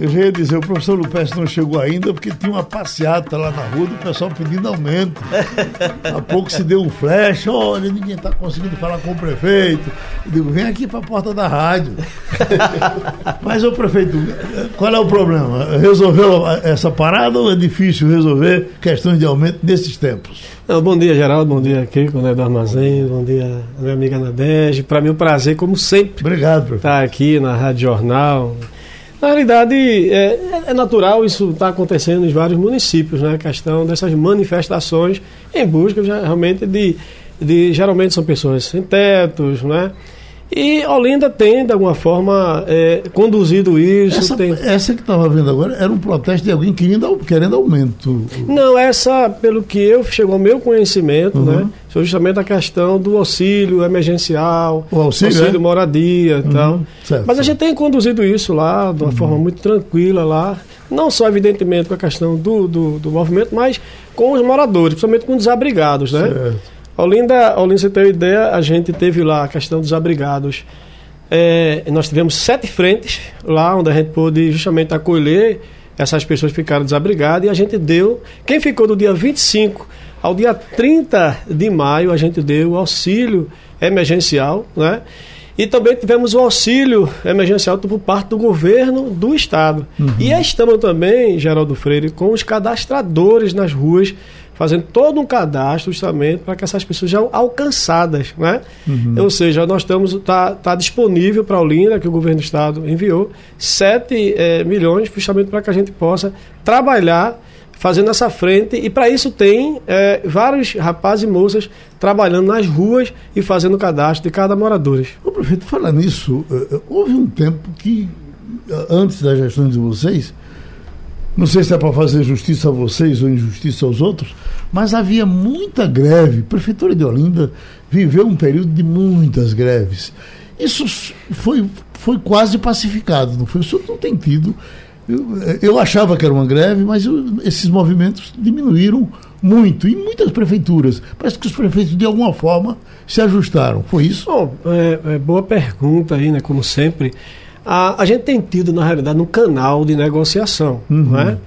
Eu já ia dizer, o professor Lupes não chegou ainda porque tinha uma passeata lá na rua do pessoal pedindo aumento. Há pouco se deu um flash, olha, ninguém está conseguindo falar com o prefeito. Eu digo, vem aqui para a porta da rádio. Mas, o prefeito, qual é o problema? Resolveu essa parada ou é difícil resolver questões de aumento nesses tempos? Não, bom dia, Geraldo. Bom dia, Kiko, né, do Armazém. Bom dia, minha amiga Nadege. Para mim é um prazer, como sempre, Obrigado, prefeito. estar aqui na Rádio Jornal. Na realidade, é, é natural isso estar tá acontecendo em vários municípios, né? A questão dessas manifestações em busca realmente de, de. Geralmente são pessoas sem tetos, né? E Olinda tem, de alguma forma, é, conduzido isso. Essa, tem... essa que estava vendo agora era um protesto de alguém querendo, querendo aumento. Não, essa, pelo que eu chegou ao meu conhecimento, uhum. né? Foi justamente a questão do auxílio emergencial, o auxílio, auxílio é? moradia e uhum. tal. Certo, Mas a gente tem conduzido isso lá de uma uhum. forma muito tranquila lá. Não só, evidentemente, com a questão do, do, do movimento, mas com os moradores, principalmente com os desabrigados, né? Certo. Olinda, Olinda, você tem uma ideia, a gente teve lá a questão dos abrigados. É, nós tivemos sete frentes lá onde a gente pôde justamente acolher essas pessoas que ficaram desabrigadas e a gente deu. Quem ficou do dia 25 ao dia 30 de maio, a gente deu o auxílio emergencial, né? E também tivemos o auxílio emergencial por parte do governo do estado. Uhum. E estamos também, Geraldo Freire, com os cadastradores nas ruas fazendo todo um cadastro justamente para que essas pessoas sejam alcançadas, né? Uhum. Ou seja, nós estamos tá, tá disponível para a Olinda que o governo do estado enviou 7 é, milhões justamente para que a gente possa trabalhar fazendo essa frente e para isso tem é, vários rapazes e moças trabalhando nas ruas e fazendo o cadastro de cada morador. O prefeito, falar nisso, houve um tempo que antes da gestão de vocês não sei se é para fazer justiça a vocês ou injustiça aos outros, mas havia muita greve. A Prefeitura de Olinda viveu um período de muitas greves. Isso foi, foi quase pacificado, não foi? O senhor não tem tido. Eu, eu achava que era uma greve, mas eu, esses movimentos diminuíram muito em muitas prefeituras. Parece que os prefeitos, de alguma forma, se ajustaram. Foi isso? Bom, é, é boa pergunta aí, né? Como sempre. A, a, gente tem tido, na realidade, um canal de negociação. Uhum. Não é?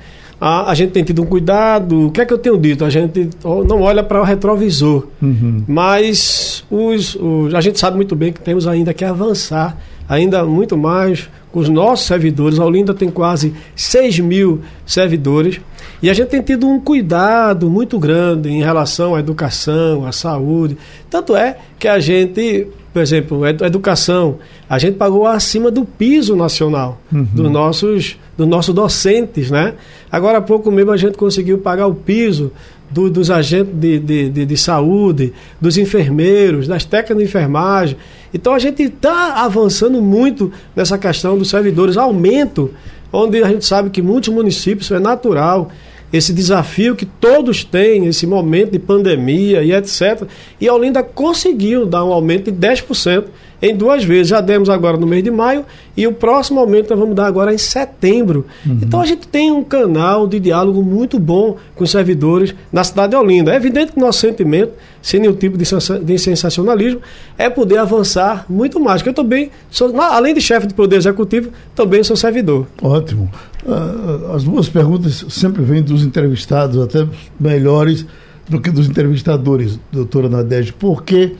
a, a, gente tem tido um cuidado. O que é que eu tenho dito? A gente não olha para o retrovisor. Uhum. Mas os, os, a gente sabe muito bem que temos ainda que avançar, ainda muito mais com os nossos servidores. A Olinda tem quase 6 mil servidores. E a gente tem tido um cuidado muito grande em relação à educação, à saúde. Tanto é que a gente, por exemplo, educação, a gente pagou acima do piso nacional uhum. dos nossos dos nossos docentes, né? Agora há pouco mesmo a gente conseguiu pagar o piso do, dos agentes de, de, de, de, saúde, dos enfermeiros, das técnicas de enfermagem. Então a gente está avançando muito nessa questão dos servidores, aumento, onde a gente sabe que muitos municípios isso é natural esse desafio que todos têm, esse momento de pandemia e etc. E a Olinda conseguiu dar um aumento de 10% em duas vezes. Já demos agora no mês de maio e o próximo aumento nós vamos dar agora em setembro. Uhum. Então a gente tem um canal de diálogo muito bom com os servidores na cidade de Olinda. É evidente que nosso sentimento, sem nenhum tipo de, sensacionalismo, é poder avançar muito mais. Porque eu também, sou, além de chefe de poder executivo, também sou servidor. Ótimo. Uh, as duas perguntas sempre vêm dos entrevistados, até melhores do que dos entrevistadores, doutora Nadege. Por que,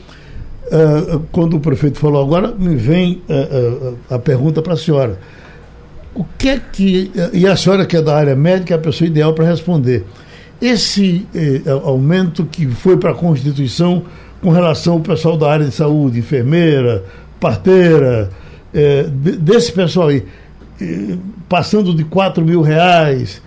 uh, quando o prefeito falou agora, me vem uh, a pergunta para a senhora. O que é que. E a senhora, que é da área médica, é a pessoa ideal para responder. Esse eh, aumento que foi para a Constituição com relação ao pessoal da área de saúde, enfermeira, parteira, eh, desse pessoal aí passando de 4 mil reais.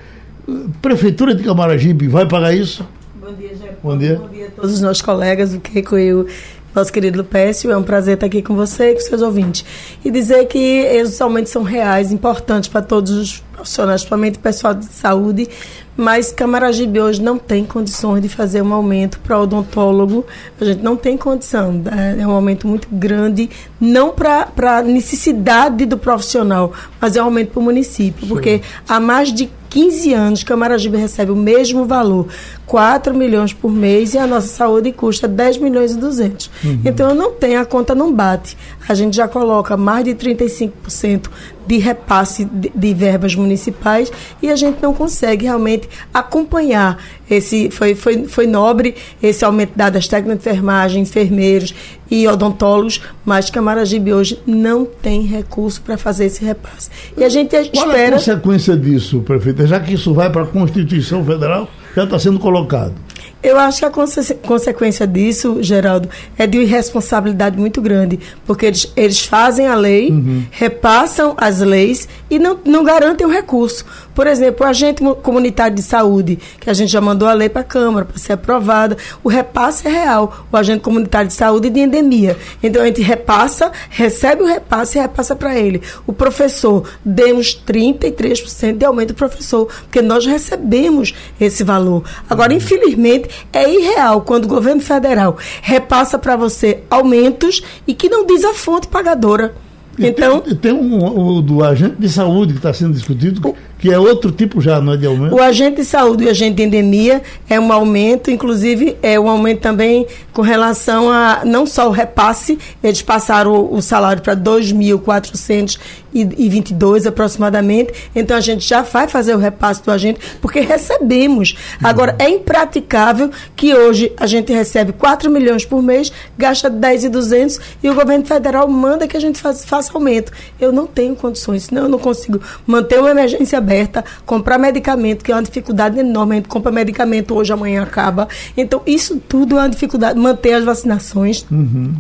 Prefeitura de Camaragibe vai pagar isso? Bom dia, Jair. Bom dia. Bom dia a todos os nossos colegas, o Keiko e o nosso querido Lupécio. É um prazer estar aqui com você e com seus ouvintes. E dizer que esses aumentos são reais, importantes para todos os profissionais, principalmente o pessoal de saúde, mas Camaragibe hoje não tem condições de fazer um aumento para odontólogo. A gente não tem condição. Né? É um aumento muito grande, não para a necessidade do profissional, mas é um aumento para o município, Sim. porque há mais de 15 anos, Camaragibe recebe o mesmo valor, 4 milhões por mês, e a nossa saúde custa 10 milhões e 200. Uhum. Então, não tem, a conta não bate. A gente já coloca mais de 35% de repasse de, de, verbas municipais e a gente não consegue realmente acompanhar esse foi, foi, foi nobre esse aumento dado às técnicas de enfermagem, enfermeiros e odontólogos, mas Camaragibe hoje não tem recurso para fazer esse repasse. E a gente espera. Qual é a consequência disso, prefeita? Já que isso vai para a Constituição Federal, já está sendo colocado. Eu acho que a conse consequência disso, Geraldo, é de irresponsabilidade muito grande, porque eles, eles fazem a lei, uhum. repassam as leis e não, não garantem o recurso. Por exemplo, o agente comunitário de saúde, que a gente já mandou a lei para a Câmara para ser aprovada, o repasse é real, o agente comunitário de saúde de endemia. Então a gente repassa, recebe o repasse e repassa para ele. O professor, demos 33% de aumento do professor, porque nós recebemos esse valor. Agora, infelizmente, é irreal quando o governo federal repassa para você aumentos e que não diz a fonte pagadora. Então, tem, tem um, o do agente de saúde que está sendo discutido, que é outro tipo já, não é de aumento? O agente de saúde e o agente de endemia é um aumento, inclusive é um aumento também com relação a não só o repasse, eles passaram o, o salário para 2.422 aproximadamente, então a gente já vai fazer o repasse do agente, porque recebemos. Agora, é impraticável que hoje a gente recebe 4 milhões por mês, gasta 10,200 e o governo federal manda que a gente faça, faça aumento. Eu não tenho condições, senão eu não consigo manter uma emergência aberta, comprar medicamento, que é uma dificuldade enorme. A gente compra medicamento hoje, amanhã acaba. Então, isso tudo é uma dificuldade. Manter as vacinações. Uhum.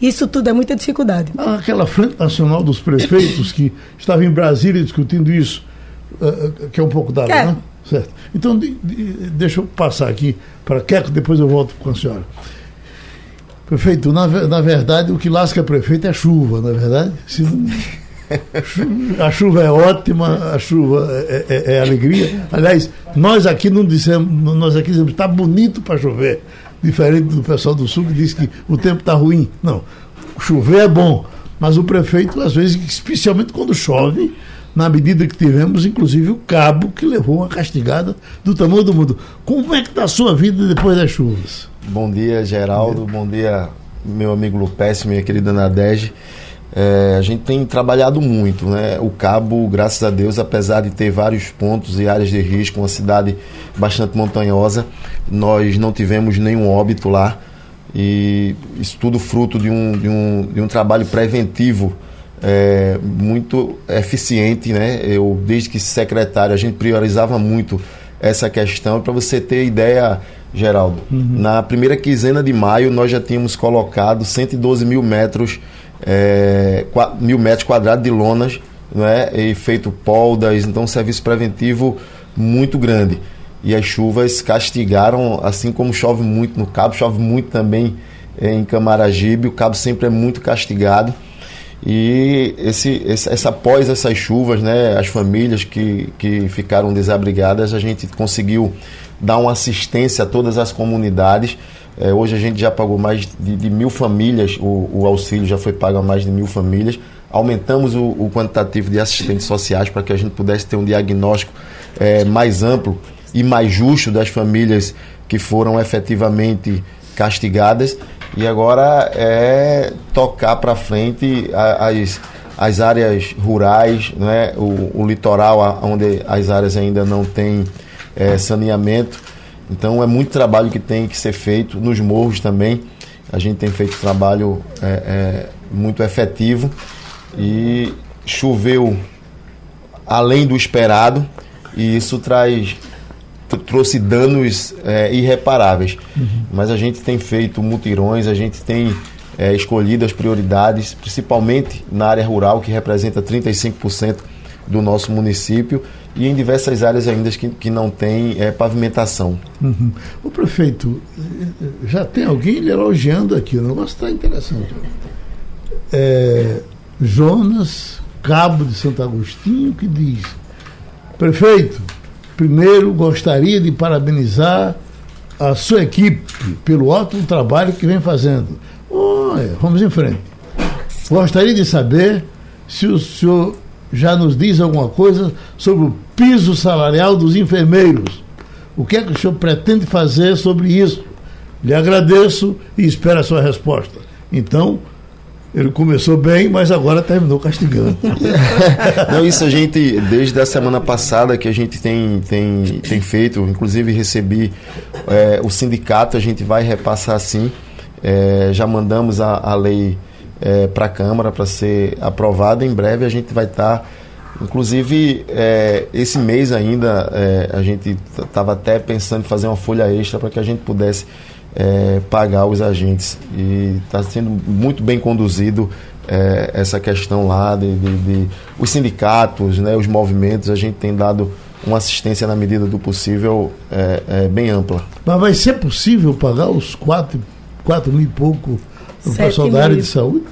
Isso tudo é muita dificuldade. Aquela Frente Nacional dos Prefeitos que estava em Brasília discutindo isso, uh, que é um pouco da é. né? Certo. Então, de, de, deixa eu passar aqui para Queco, depois eu volto com a senhora. Prefeito, na, na verdade, o que lasca prefeito é chuva, na é verdade? Se, a chuva é ótima, a chuva é, é, é, alegria. Aliás, nós aqui não dissemos, nós aqui dizemos, está bonito para chover. Diferente do pessoal do sul que diz que o tempo está ruim. Não, chover é bom. Mas o prefeito, às vezes, especialmente quando chove, na medida que tivemos, inclusive, o cabo que levou uma castigada do tamanho do mundo. Como é que está a sua vida depois das chuvas? Bom dia, Geraldo. Bom dia, meu amigo Lupes, minha querida Nadege. É, a gente tem trabalhado muito, né? O Cabo, graças a Deus, apesar de ter vários pontos e áreas de risco, uma cidade bastante montanhosa, nós não tivemos nenhum óbito lá. E isso tudo fruto de um, de um, de um trabalho preventivo é, muito eficiente, né? Eu, desde que secretário, a gente priorizava muito essa questão. Para você ter ideia, Geraldo, uhum. na primeira quinzena de maio nós já tínhamos colocado 112 mil metros é, mil metros quadrados de lonas né, e feito poldas, então um serviço preventivo muito grande. E as chuvas castigaram, assim como chove muito no Cabo, chove muito também é, em Camaragibe, o Cabo sempre é muito castigado. E esse, essa, após essas chuvas, né, as famílias que, que ficaram desabrigadas, a gente conseguiu dar uma assistência a todas as comunidades é, hoje a gente já pagou mais de, de mil famílias, o, o, auxílio já foi pago a mais de mil famílias. Aumentamos o, o quantitativo de assistentes sociais para que a gente pudesse ter um diagnóstico é, mais amplo e mais justo das famílias que foram efetivamente castigadas. E agora é tocar para frente as, as áreas rurais, né? o, o litoral, onde as áreas ainda não têm é, saneamento então é muito trabalho que tem que ser feito nos morros também. A gente tem feito trabalho é, é, muito efetivo e choveu além do esperado e isso traz trouxe danos é, irreparáveis. Uhum. Mas a gente tem feito mutirões, a gente tem é, escolhido as prioridades, principalmente na área rural, que representa 35% do nosso município e em diversas áreas ainda que, que não tem é, pavimentação. Uhum. O prefeito, já tem alguém elogiando aqui, o negócio está interessante. É, Jonas Cabo de Santo Agostinho que diz, prefeito, primeiro gostaria de parabenizar a sua equipe pelo ótimo trabalho que vem fazendo. vamos em frente. Gostaria de saber se o senhor já nos diz alguma coisa sobre o piso salarial dos enfermeiros. O que é que o senhor pretende fazer sobre isso? Lhe agradeço e espero a sua resposta. Então, ele começou bem, mas agora terminou castigando. Não, isso a gente, desde a semana passada que a gente tem, tem, tem feito, inclusive recebi é, o sindicato, a gente vai repassar sim. É, já mandamos a, a lei é, para a Câmara para ser aprovada. Em breve a gente vai estar. Tá, inclusive, é, esse mês ainda, é, a gente estava até pensando em fazer uma folha extra para que a gente pudesse é, pagar os agentes. E está sendo muito bem conduzido é, essa questão lá de, de, de, os sindicatos, né, os movimentos, a gente tem dado uma assistência na medida do possível é, é bem ampla. Mas vai ser possível pagar os quatro, quatro mil e pouco o pessoal da área de saúde?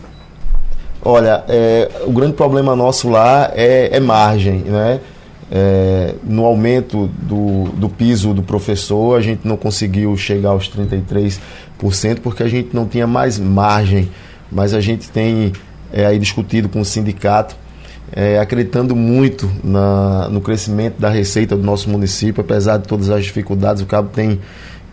Olha, é, o grande problema nosso lá é, é margem, né? É, no aumento do, do piso do professor, a gente não conseguiu chegar aos 33%, porque a gente não tinha mais margem, mas a gente tem é, aí discutido com o sindicato, é, acreditando muito na, no crescimento da receita do nosso município, apesar de todas as dificuldades, o Cabo tem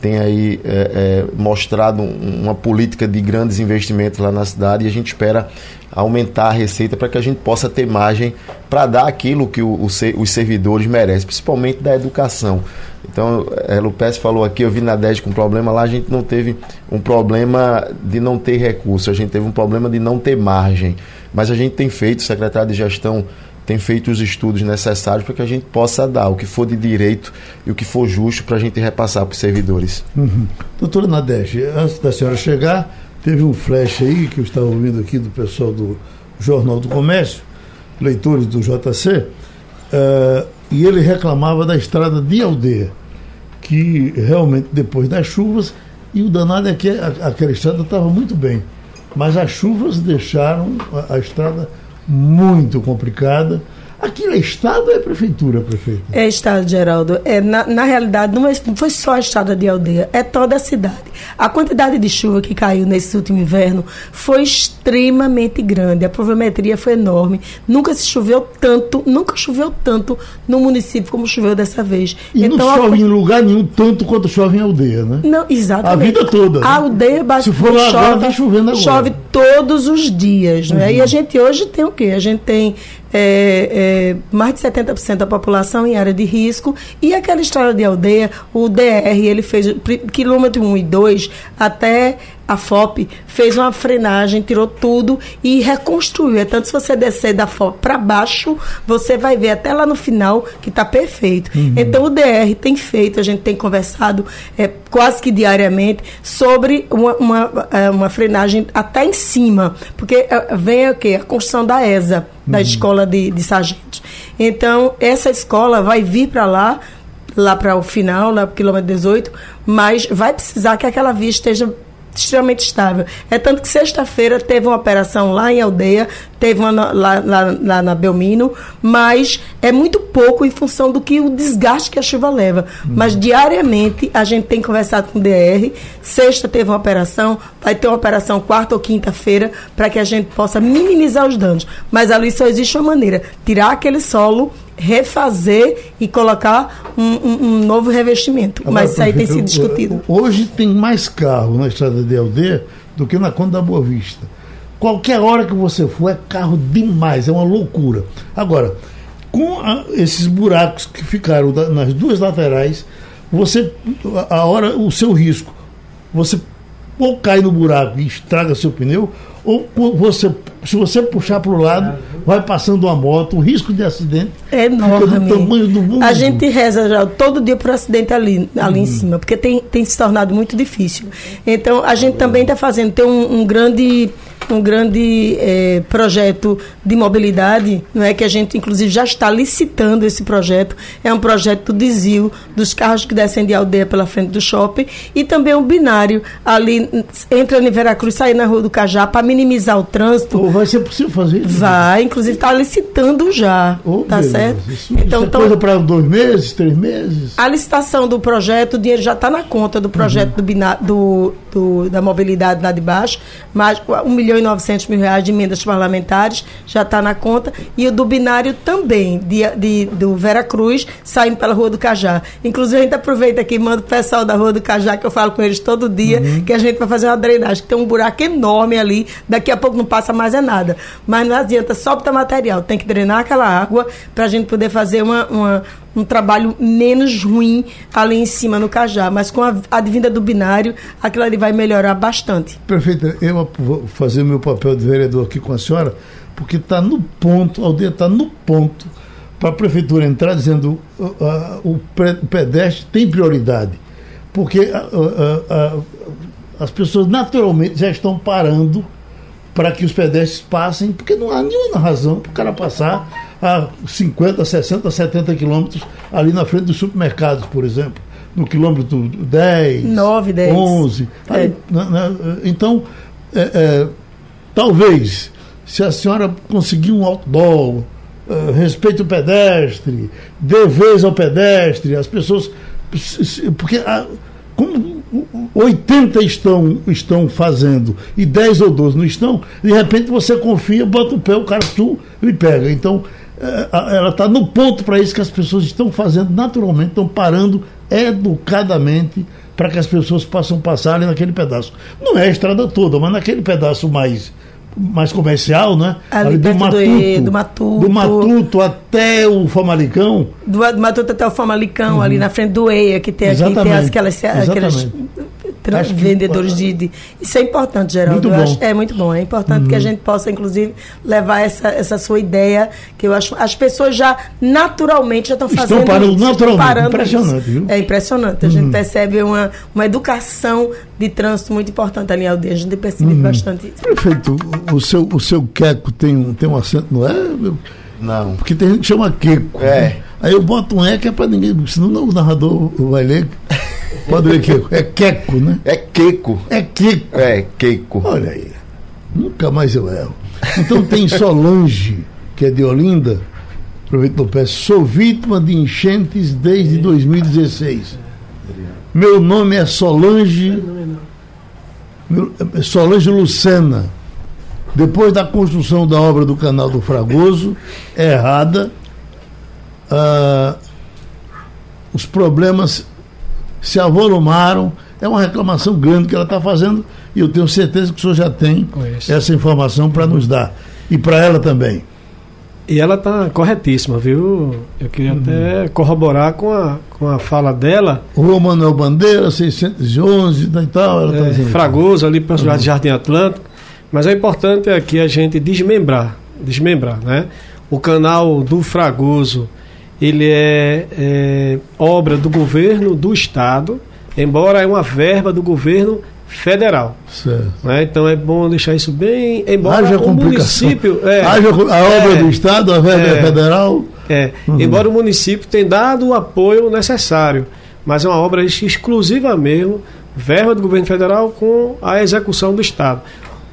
tem aí é, é, mostrado uma política de grandes investimentos lá na cidade e a gente espera aumentar a receita para que a gente possa ter margem para dar aquilo que o, o, os servidores merecem, principalmente da educação. Então, é, Lupes falou aqui, eu vi na DED com problema lá, a gente não teve um problema de não ter recurso, a gente teve um problema de não ter margem. Mas a gente tem feito, o secretário de gestão tem feito os estudos necessários para que a gente possa dar o que for de direito e o que for justo para a gente repassar para os servidores. Uhum. Doutora Nadege, antes da senhora chegar, teve um flash aí que eu estava ouvindo aqui do pessoal do Jornal do Comércio, leitores do JC, uh, eh, e ele reclamava da estrada de aldeia, que realmente depois das chuvas, e o danado é que aquela estrada estava muito bem, mas as chuvas deixaram a, a estrada muito complicada. Aquilo é Estado ou é Prefeitura, prefeito? É Estado, Geraldo. É, na, na realidade, não, é, não foi só a Estrada de Aldeia, é toda a cidade. A quantidade de chuva que caiu nesse último inverno foi extremamente grande. A pluviometria foi enorme. Nunca se choveu tanto, nunca choveu tanto no município como choveu dessa vez. E então, não chove a... em lugar nenhum tanto quanto chove em aldeia, né? Não, exatamente. A vida toda. Né? A aldeia basicamente Se for lá chove, agora, tá chovendo agora. chove todos os dias. Uhum. Né? E a gente hoje tem o quê? A gente tem é, é, mais de 70% da população em área de risco. E aquela estrada de aldeia, o DR, ele fez quilômetro 1 e 2 até a FOP fez uma frenagem, tirou tudo e reconstruiu. É tanto se você descer da FOP para baixo, você vai ver até lá no final que está perfeito. Uhum. Então o DR tem feito, a gente tem conversado é, quase que diariamente sobre uma, uma, é, uma frenagem até em cima, porque é, vem o quê? A construção da ESA, da uhum. Escola de, de Sargentos. Então essa escola vai vir para lá lá para o final, lá para o quilômetro 18, mas vai precisar que aquela via esteja extremamente estável. É tanto que sexta-feira teve uma operação lá em Aldeia, teve uma lá, lá, lá, na Belmino, mas é muito pouco em função do que o desgaste que a chuva leva. Uhum. Mas diariamente a gente tem conversado com o DR. Sexta teve uma operação, vai ter uma operação quarta ou quinta-feira para que a gente possa minimizar os danos. Mas ali só existe uma maneira: tirar aquele solo refazer e colocar um, um, um novo revestimento. Agora, Mas isso aí tem sido discutido. Hoje tem mais carro na estrada de aldeia do que na Conta da Boa Vista. Qualquer hora que você for, é carro demais, é uma loucura. Agora, com a, esses buracos que ficaram da, nas duas laterais, você, a hora, o seu risco, você ou cai no buraco e estraga seu pneu, ou você, se você puxar para o lado, vai passando uma moto, o risco de acidente é enorme. Do tamanho do mundo. A gente reza já todo dia por acidente ali, ali uhum. em cima, porque tem, tem se tornado muito difícil. Então, a gente também está fazendo, tem um, um grande um grande é, projeto de mobilidade, não é que a gente inclusive já está licitando esse projeto. É um projeto do desvio dos carros que descem de aldeia pela frente do shopping e também um binário ali entra em Veracruz, sair na Rua do Cajá para minimizar o trânsito. Oh, vai ser possível fazer isso? Vai, inclusive está licitando já, oh, tá beleza. certo? Isso, então, isso é coisa para dois meses, três meses? A licitação do projeto, o dinheiro já está na conta do projeto uhum. do, binário, do, do, da mobilidade lá de baixo, mais 1 milhão e 900 mil reais de emendas parlamentares já está na conta e o do binário também, de, de, do Vera Cruz, saindo pela Rua do Cajá. Inclusive, a gente aproveita aqui e manda o pessoal da Rua do Cajá, que eu falo com eles todo dia, uhum. que a gente vai fazer uma drenagem, que tem um buraco enorme ali, daqui a pouco não passa mais é nada. Mas não adianta só botar material, tem que drenar aquela água para a gente poder fazer uma, uma um trabalho menos ruim ali em cima no Cajá, mas com a advinda do binário, aquilo ali vai melhorar bastante. Perfeito. Eu vou fazer o meu papel de vereador aqui com a senhora, porque está no ponto, a aldeia está no ponto para a prefeitura entrar dizendo uh, uh, o pedestre tem prioridade. Porque uh, as pessoas naturalmente já estão parando para que os pedestres passem, porque não há nenhuma razão para o cara passar a 50, 60, 70 quilômetros ali na frente dos supermercados, por exemplo. No quilômetro 10, 9, 10. 11. É. Aí, né, né, então, é, é, talvez, se a senhora conseguir um outdoor, uh, respeite o pedestre, dê vez ao pedestre, as pessoas. Porque a, como 80 estão, estão fazendo e 10 ou 12 não estão, de repente você confia, bota o pé, o cara tu e pega. Então, é, ela está no ponto para isso que as pessoas estão fazendo naturalmente, estão parando educadamente para que as pessoas possam passar ali naquele pedaço. Não é a estrada toda, mas naquele pedaço mais mais comercial, né? Ali, ali do, Matuto, do, do, Matuto. Do Matuto até o Famalicão. Do, do Matuto até o Famalicão, uhum. ali na frente do EIA, que tem aqui, tem aquelas, aquelas vendedores de, de, Isso é importante, Geraldo. Muito acho, é muito bom. É importante uhum. que a uhum. gente possa, inclusive, levar essa, essa sua ideia, que eu acho. As pessoas já naturalmente já estão fazendo. Estão parando isso, naturalmente. Parando impressionante, viu? É impressionante. A uhum. gente percebe uma, uma educação de trânsito muito importante ali em aldeia. A gente percebe uhum. bastante isso. Prefeito, o seu, o seu queco tem um, tem um acento, não é? Não. Porque tem gente que chama queco. É. Né? Aí eu boto um E que é para ninguém, senão o narrador vai ler. Pode ler Queco. É Queco, né? É Queco. É Queco. É Queco. Olha aí. Nunca mais eu erro. Então tem Solange, que é de Olinda. Aproveito no pé. Sou vítima de enchentes desde 2016. Meu nome é Solange. Solange Lucena. Depois da construção da obra do canal do Fragoso, errada, ah, os problemas se avolumaram. É uma reclamação grande que ela está fazendo e eu tenho certeza que o senhor já tem essa informação para nos dar. E para ela também. E ela está corretíssima, viu? Eu queria uhum. até corroborar com a, com a fala dela. Rua Manuel Bandeira, 611 e tal. Ela tá é, Fragoso, ali para uhum. Jardim Atlântico. Mas é importante aqui a gente desmembrar, desmembrar, né? O canal do Fragoso, ele é, é obra do governo do estado, embora é uma verba do governo federal. Certo. Né? Então é bom deixar isso bem. Embora Haja o município. É, Haja a obra é, do Estado, a verba é, federal. É. Uhum. Embora o município tenha dado o apoio necessário, mas é uma obra exclusiva mesmo, verba do governo federal com a execução do Estado.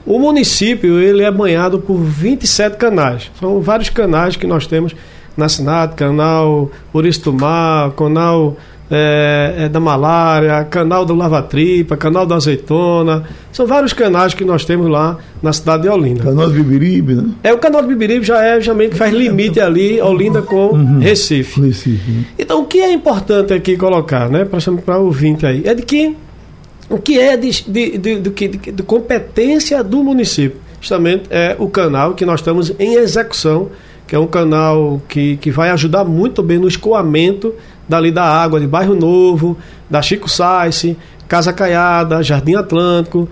O município ele é banhado por 27 canais. São vários canais que nós temos na SINAT, canal Purista do Mar, canal é, é, da malária, canal do lava-tripa, canal da azeitona. São vários canais que nós temos lá na cidade de Olinda. Canal do Bibiribe, né? É, o canal do Bibiribe já é justamente faz limite ali, Olinda com uhum. Recife. Recife né? Então, o que é importante aqui colocar, né, para o ouvinte aí, é de que o que é de, de, de, de, de competência do município? Justamente é o canal que nós estamos em execução que é um canal que, que vai ajudar muito bem no escoamento dali da água de Bairro Novo, da Chico Sainz, Casa Caiada, Jardim Atlântico,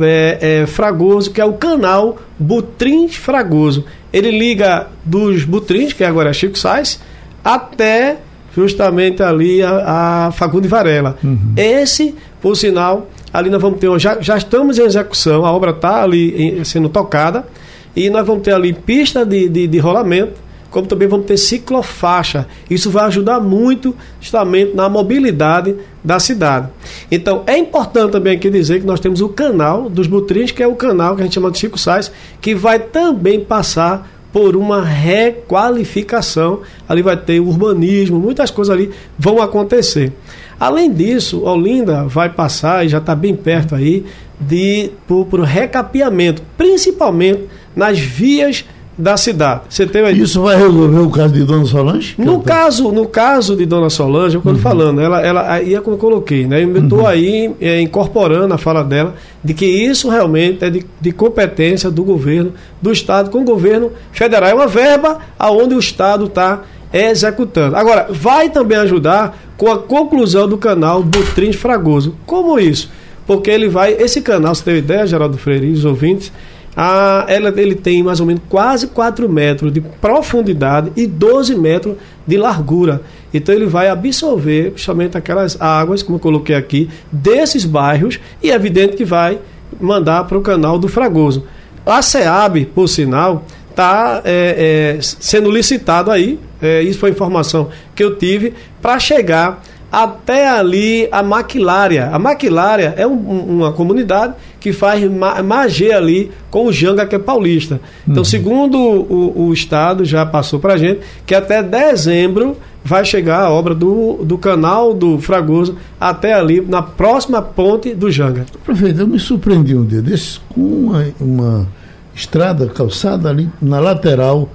é, é, Fragoso, que é o canal Butrins Fragoso. Ele liga dos Butrins, que agora é Chico Sainz, até justamente ali a, a Varela. Uhum. Esse, por sinal, Ali nós vamos ter, já, já estamos em execução, a obra está ali em, sendo tocada, e nós vamos ter ali pista de, de, de rolamento, como também vamos ter ciclofaixa. Isso vai ajudar muito justamente na mobilidade da cidade. Então, é importante também aqui dizer que nós temos o canal dos Butrins, que é o canal que a gente chama de Chico Sais, que vai também passar por uma requalificação. Ali vai ter urbanismo, muitas coisas ali vão acontecer. Além disso, Olinda vai passar, e já está bem perto aí, de por, por recapeamento, principalmente nas vias da cidade. Você. Isso vai resolver o caso de Dona Solange? No caso, no caso de Dona Solange, eu estou uhum. falando, ela, ela aí é como eu coloquei, né? Eu estou uhum. aí é, incorporando a fala dela de que isso realmente é de, de, competência do governo, do Estado, com o governo federal. É uma verba aonde o Estado está executando. Agora, vai também ajudar com a conclusão do canal Butrim Fragoso. Como isso? Porque ele vai. Esse canal, você tem ideia, Geraldo Freire os ouvintes, a, ela, ele tem mais ou menos quase 4 metros de profundidade e 12 metros de largura. Então ele vai absorver justamente aquelas águas, como eu coloquei aqui, desses bairros e é evidente que vai mandar para o canal do Fragoso. A SEAB, por sinal, está é, é, sendo licitado aí, é, isso foi informação que eu tive, para chegar até ali a Maquilária. A Maquilária é um, uma comunidade que faz magia ali com o Janga, que é paulista. Então, uhum. segundo o, o, Estado, já passou para a gente, que até dezembro vai chegar a obra do, do canal do Fragoso até ali, na próxima ponte do Janga. Prefeito, eu me surpreendi um dia desses com uma, uma estrada calçada ali na lateral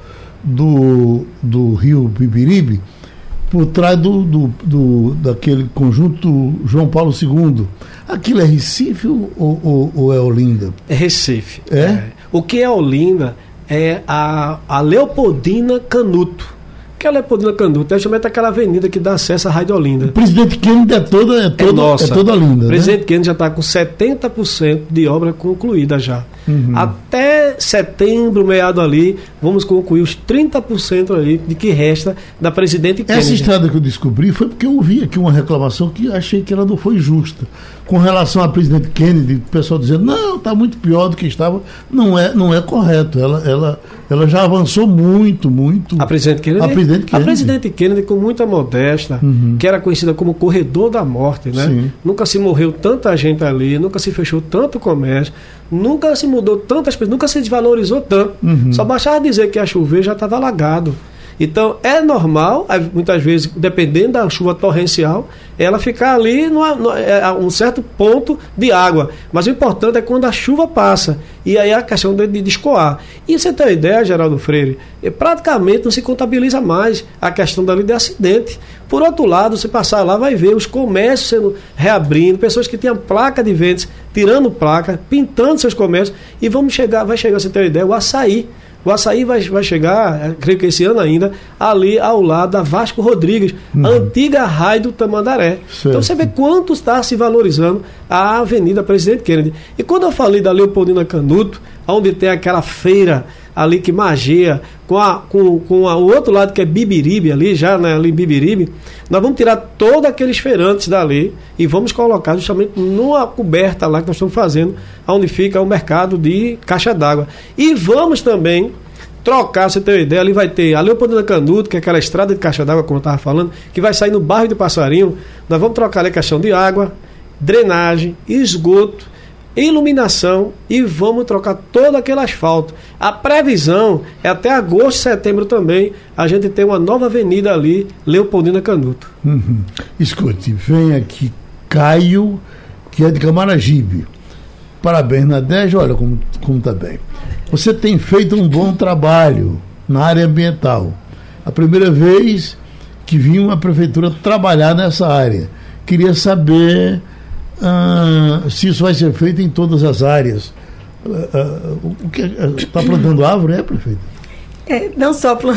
do, do rio Bibiribe, por trás do, do, do, daquele conjunto João Paulo II. Aquilo é Recife ou, ou, ou é Olinda? É Recife. É? é? O que é Olinda é a, a Leopoldina Canuto que é Leopoldina Canuto, é justamente aquela avenida que dá acesso à Rádio Olinda. O presidente Kennedy é toda, é toda, é nossa. É toda linda. O presidente né? Kennedy já está com 70% de obra concluída já. Uhum. Até setembro, meado ali, vamos concluir os 30% ali de que resta da presidente Kennedy. Essa estrada que eu descobri foi porque eu ouvi aqui uma reclamação que achei que ela não foi justa. Com relação à presidente Kennedy, o pessoal dizendo, não, está muito pior do que estava. Não é, não é correto. Ela, ela, ela já avançou muito, muito. A presidente Kennedy? A presidente Kennedy, a presidente Kennedy com muita modesta, uhum. que era conhecida como corredor da morte, né? Sim. Nunca se morreu tanta gente ali, nunca se fechou tanto comércio, nunca se mudou tantas pessoas, nunca se desvalorizou tanto. Uhum. Só bastava dizer que a chover já estava alagado. Então é normal, muitas vezes, dependendo da chuva torrencial, ela ficar ali numa, é, a um certo ponto de água. Mas o importante é quando a chuva passa. E aí a questão de, de escoar. E você tem uma ideia, Geraldo Freire? É, praticamente não se contabiliza mais a questão dali de acidente. Por outro lado, você passar lá, vai ver os comércios sendo reabrindo, pessoas que tinham placa de vendas, tirando placa, pintando seus comércios. E vamos chegar, vai chegar, você tem uma ideia, o açaí. O açaí vai, vai chegar, creio que esse ano ainda, ali ao lado da Vasco Rodrigues, uhum. antiga raio do Tamandaré. Certo. Então você vê quanto está se valorizando a Avenida Presidente Kennedy. E quando eu falei da Leopoldina Canuto, onde tem aquela feira ali que magia, com, a, com, com a, o outro lado que é Bibiribe ali, já né, ali em Bibiribe, nós vamos tirar todos aqueles feirantes dali e vamos colocar justamente numa coberta lá que nós estamos fazendo, onde fica o mercado de caixa d'água. E vamos também trocar, você tem uma ideia, ali vai ter a Leopoldina Canuto, que é aquela estrada de caixa d'água, como eu estava falando, que vai sair no bairro de Passarinho. Nós vamos trocar ali a questão de água, drenagem, esgoto iluminação e vamos trocar todo aquele asfalto. A previsão é até agosto, setembro também, a gente tem uma nova avenida ali, Leopoldina Canuto. Uhum. Escute, vem aqui Caio, que é de Camaragibe. Parabéns, Nadege, olha como está bem. Você tem feito um bom trabalho na área ambiental. A primeira vez que vi uma prefeitura trabalhar nessa área. Queria saber ah, se isso vai ser feito em todas as áreas. Ah, o que está plantando árvore, é, prefeito? É, não só pl...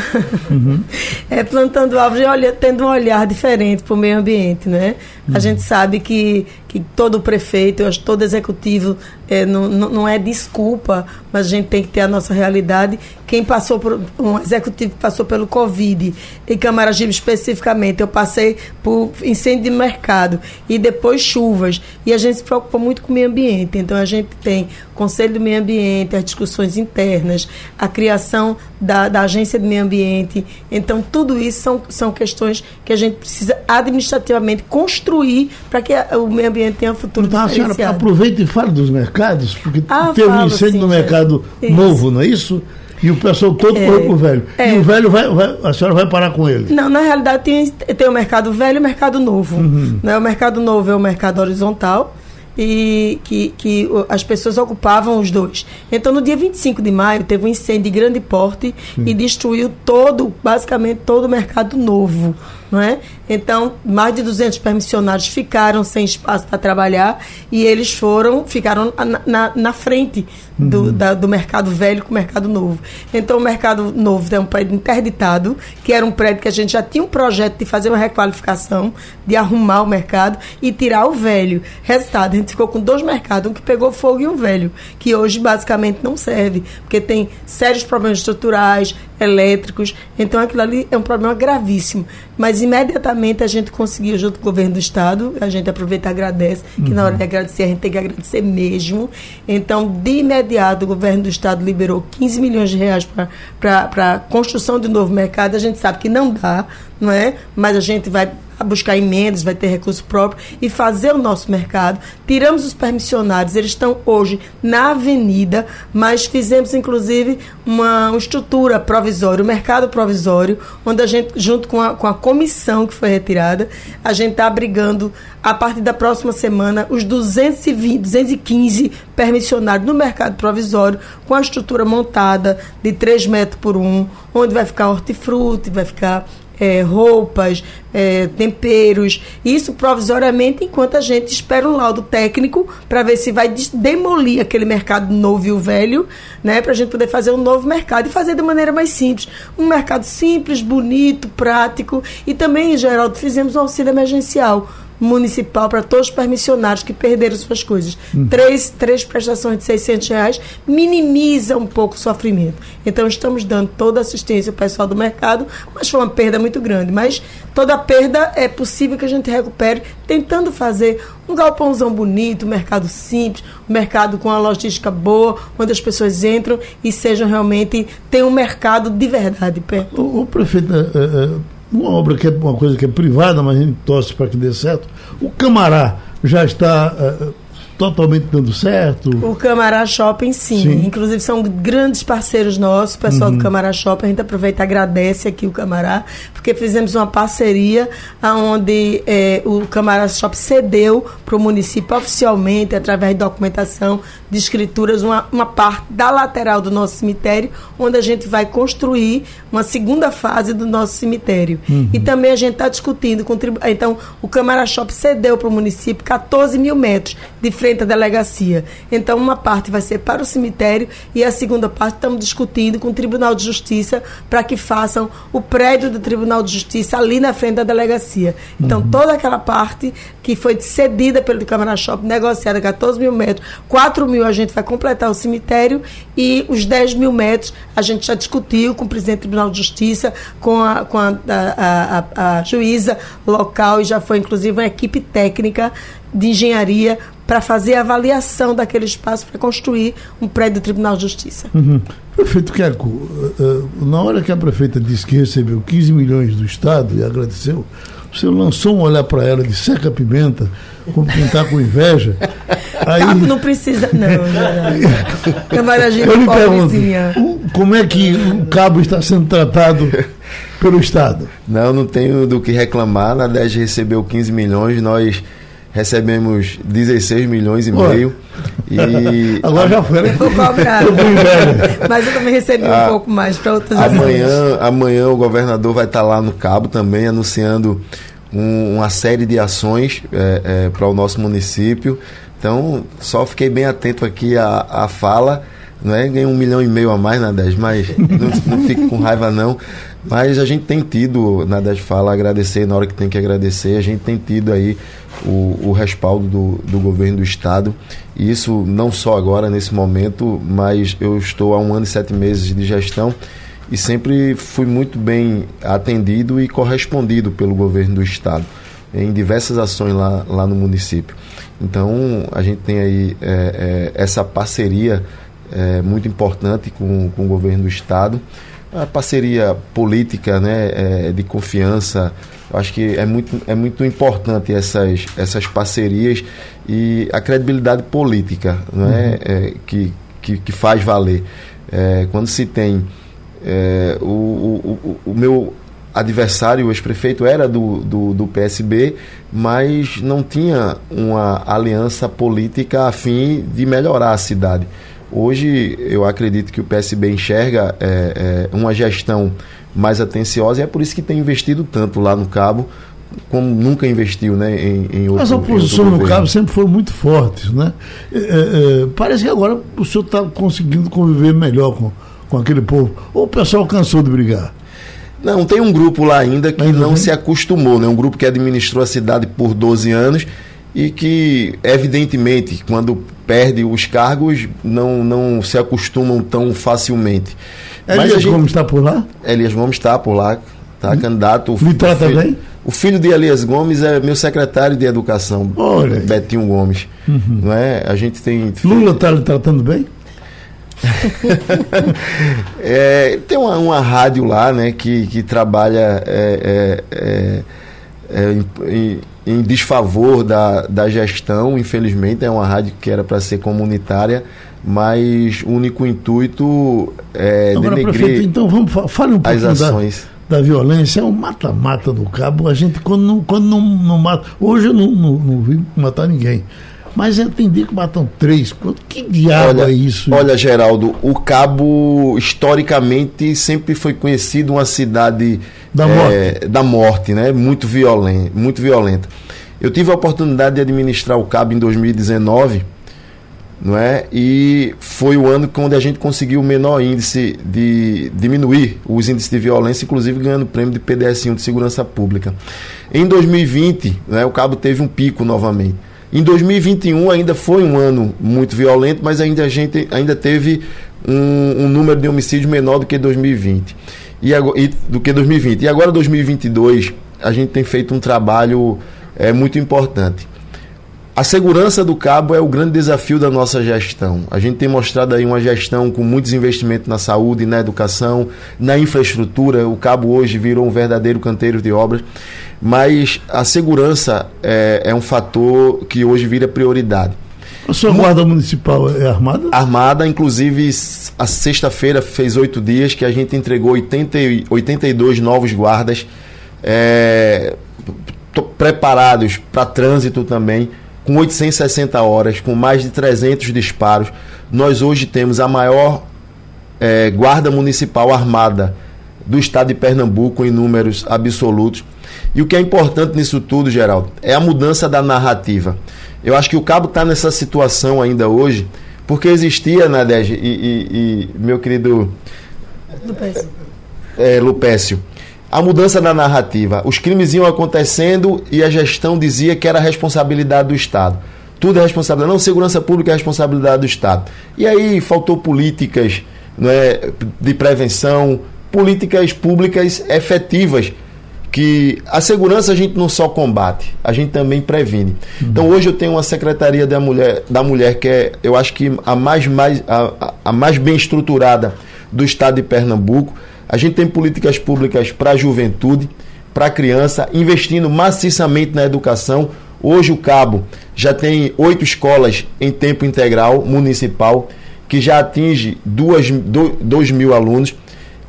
uhum. é, plantando árvore, olha, tendo um olhar diferente para o meio ambiente, né? Uhum. A gente sabe que que todo prefeito, eu acho todo executivo é, não, não é desculpa, mas a gente tem que ter a nossa realidade. Quem passou por um executivo que passou pelo Covid, em Camaragibe especificamente, eu passei por incêndio de mercado e depois chuvas. E a gente se preocupa muito com o meio ambiente. Então a gente tem Conselho do Meio Ambiente, as discussões internas, a criação da, da Agência do Meio Ambiente. Então, tudo isso são, são questões que a gente precisa administrativamente construir para que o meio ambiente tenha um futuro então, a senhora aproveita e fala dos mercados, porque ah, teve um incêndio sim, no mercado isso. novo, não é isso? E o pessoal todo é, correu pro velho. É. E o velho vai, vai, a senhora vai parar com ele? Não, na realidade tem, tem o mercado velho e o mercado novo. Uhum. Né? O mercado novo é o mercado horizontal, e que, que as pessoas ocupavam os dois. Então, no dia 25 de maio, teve um incêndio de grande porte Sim. e destruiu todo, basicamente, todo o mercado novo não é? Então, mais de 200 permissionários ficaram sem espaço para trabalhar e eles foram, ficaram na, na, na frente do, uhum. da, do mercado velho com o mercado novo. Então, o mercado novo é um prédio interditado, que era um prédio que a gente já tinha um projeto de fazer uma requalificação, de arrumar o mercado e tirar o velho. Resultado, a gente ficou com dois mercados, um que pegou fogo e um velho, que hoje basicamente não serve, porque tem sérios problemas estruturais, elétricos. Então, aquilo ali é um problema gravíssimo. Mas imediatamente a gente conseguiu, junto com o governo do Estado, a gente aproveita e agradece, que uhum. na hora de agradecer, a gente tem que agradecer mesmo. Então, de imediato, o governo do Estado liberou 15 milhões de reais para a construção de um novo mercado. A gente sabe que não dá, não é? Mas a gente vai a buscar emendas, vai ter recurso próprio e fazer o nosso mercado. Tiramos os permissionários, eles estão hoje na avenida, mas fizemos inclusive uma, uma estrutura provisória, o um mercado provisório, onde a gente, junto com a, com a comissão que foi retirada, a gente está abrigando a partir da próxima semana os 220, 215 permissionários no mercado provisório, com a estrutura montada de 3 metros por 1, onde vai ficar hortifruti, vai ficar é, roupas, é, temperos, isso provisoriamente, enquanto a gente espera um laudo técnico para ver se vai demolir aquele mercado novo e o velho, né, para a gente poder fazer um novo mercado e fazer de maneira mais simples. Um mercado simples, bonito, prático e também, Geraldo, fizemos um auxílio emergencial municipal para todos os permissionários que perderam suas coisas. Uhum. Três, três prestações de 600 reais minimiza um pouco o sofrimento. Então, estamos dando toda a assistência ao pessoal do mercado, mas foi uma perda muito grande. Mas toda perda é possível que a gente recupere tentando fazer um galpãozão bonito, um mercado simples, um mercado com uma logística boa, onde as pessoas entram e sejam realmente, tenham um mercado de verdade perto. O, o prefeito... Uh, uh uma obra que é uma coisa que é privada, mas a gente torce para que dê certo. O Camará já está uh, totalmente dando certo? O Camará Shopping, sim. sim. Inclusive, são grandes parceiros nossos, o pessoal uhum. do Camará Shopping. A gente aproveita e agradece aqui o Camará, porque fizemos uma parceria onde é, o Camará Shopping cedeu para o município oficialmente, através de documentação, de escrituras, uma, uma parte da lateral do nosso cemitério, onde a gente vai construir uma segunda fase do nosso cemitério. Uhum. E também a gente está discutindo, contribu... então, o Camará Shopping cedeu para o município 14 mil metros de frente frente à delegacia. Então, uma parte vai ser para o cemitério e a segunda parte estamos discutindo com o Tribunal de Justiça para que façam o prédio do Tribunal de Justiça ali na frente da delegacia. Então, uhum. toda aquela parte que foi cedida pelo Câmara Shopping, negociada 14 mil metros, 4 mil a gente vai completar o cemitério e os 10 mil metros a gente já discutiu com o presidente do Tribunal de Justiça, com a, com a, a, a, a juíza local e já foi inclusive uma equipe técnica de engenharia para fazer a avaliação daquele espaço para construir um prédio do Tribunal de Justiça. Uhum. Prefeito Queco, uh, na hora que a prefeita disse que recebeu 15 milhões do Estado e agradeceu, você lançou um olhar para ela de seca pimenta, como quem está com inveja. Aí... Cabo não precisa, não. não. Camaraginha Eu lhe pergunto, como é que o cabo está sendo tratado pelo Estado? Não, não tenho do que reclamar. Na 10 recebeu 15 milhões, nós recebemos 16 milhões e meio. E Agora já foi, né? Mas eu também recebi um ah, pouco mais para outras amanhã, amanhã o governador vai estar lá no Cabo também anunciando um, uma série de ações é, é, para o nosso município. Então, só fiquei bem atento aqui à, à fala não é? Ganhei um milhão e meio a mais na 10, mas não, não fico com raiva não. Mas a gente tem tido, na 10 fala, agradecer na hora que tem que agradecer, a gente tem tido aí o, o respaldo do, do governo do estado. E isso não só agora, nesse momento, mas eu estou há um ano e sete meses de gestão e sempre fui muito bem atendido e correspondido pelo governo do estado em diversas ações lá, lá no município. Então a gente tem aí é, é, essa parceria é, muito importante com, com o governo do estado, a parceria política, né, é, de confiança. Eu acho que é muito, é muito importante essas, essas parcerias e a credibilidade política né, uhum. é, que, que, que, faz valer. É, quando se tem o, o, o, o meu adversário, o ex-prefeito, era do, do, do, PSB, mas não tinha uma aliança política a fim de melhorar a cidade. Hoje, eu acredito que o PSB enxerga é, é, uma gestão mais atenciosa e é por isso que tem investido tanto lá no Cabo, como nunca investiu né, em, em outro Mas a oposição no Cabo sempre foi muito forte. Né? É, é, é, parece que agora o senhor está conseguindo conviver melhor com, com aquele povo. Ou o pessoal cansou de brigar? Não, tem um grupo lá ainda que ainda não se acostumou, né? Um grupo que administrou a cidade por 12 anos e que, evidentemente, quando perde os cargos, não, não se acostumam tão facilmente. Elias gente, Gomes está por lá? Elias Gomes está por lá, está hum. candidato. Filho, bem? O filho de Elias Gomes é meu secretário de educação, Olha. Betinho Gomes. Uhum. Não é? A gente tem. Lula está lhe tratando bem? é, tem uma, uma, rádio lá, né, que, que trabalha é, é, é, em, em, desfavor da, da gestão, infelizmente, é uma rádio que era para ser comunitária, mas o único intuito é Agora, denegrir prefeito, então vamos fale um pouquinho as ações. Da, da violência, é um mata-mata do cabo. A gente, quando não, quando não, não mata. Hoje eu não, não, não vi matar ninguém. Mas entender que matam três. Que diabo olha, é isso? Olha, Geraldo, o Cabo historicamente sempre foi conhecido uma cidade da morte, é, da morte né? Muito violenta, muito violenta. Eu tive a oportunidade de administrar o Cabo em 2019, não é? E foi o ano onde a gente conseguiu o menor índice de diminuir os índices de violência, inclusive ganhando o prêmio de PDS1 de segurança pública. Em 2020, né, o Cabo teve um pico novamente. Em 2021 ainda foi um ano muito violento, mas ainda a gente ainda teve um, um número de homicídios menor do que 2020 e, e, do que 2020. E agora 2022 a gente tem feito um trabalho é, muito importante. A segurança do cabo é o grande desafio da nossa gestão. A gente tem mostrado aí uma gestão com muitos investimentos na saúde, na educação, na infraestrutura. O cabo hoje virou um verdadeiro canteiro de obras mas a segurança é, é um fator que hoje vira prioridade. A sua guarda municipal é armada? Armada, inclusive a sexta-feira fez oito dias que a gente entregou 80, 82 novos guardas é, preparados para trânsito também, com 860 horas, com mais de 300 disparos. Nós hoje temos a maior é, guarda municipal armada do estado de Pernambuco em números absolutos. E o que é importante nisso tudo, Geraldo, é a mudança da narrativa. Eu acho que o Cabo está nessa situação ainda hoje, porque existia, Nadege e, e, e meu querido Lupécio. É, Lupécio, a mudança da narrativa. Os crimes iam acontecendo e a gestão dizia que era responsabilidade do Estado. Tudo é responsabilidade. Não, segurança pública é responsabilidade do Estado. E aí faltou políticas não é, de prevenção, políticas públicas efetivas que a segurança a gente não só combate, a gente também previne. Uhum. Então hoje eu tenho uma secretaria da mulher, da mulher que é, eu acho que a mais, mais, a, a mais bem estruturada do estado de Pernambuco. A gente tem políticas públicas para a juventude, para a criança, investindo maciçamente na educação. Hoje o Cabo já tem oito escolas em tempo integral municipal, que já atinge duas, dois mil alunos.